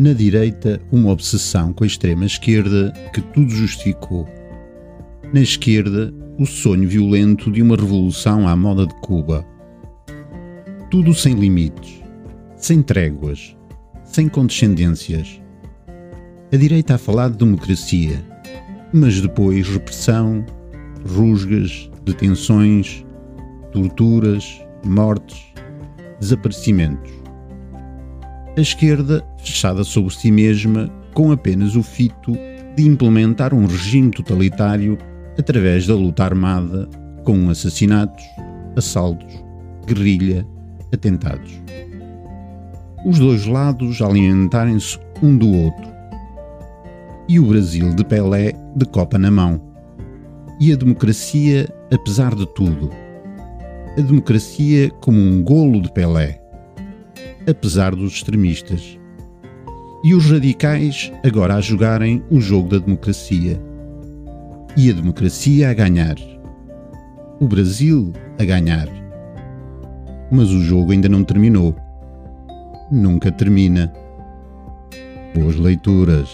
Na direita, uma obsessão com a extrema esquerda que tudo justificou. Na esquerda, o sonho violento de uma revolução à moda de Cuba. Tudo sem limites, sem tréguas, sem condescendências. A direita a falar de democracia, mas depois repressão, rusgas, detenções, torturas, mortes, desaparecimentos. A esquerda, fechada sobre si mesma, com apenas o fito de implementar um regime totalitário através da luta armada, com assassinatos, assaltos, guerrilha, atentados. Os dois lados alimentarem-se um do outro. E o Brasil de Pelé de copa na mão. E a democracia, apesar de tudo. A democracia como um golo de Pelé. Apesar dos extremistas. E os radicais agora a jogarem o jogo da democracia e a democracia a ganhar. O Brasil a ganhar. Mas o jogo ainda não terminou. Nunca termina. Boas leituras.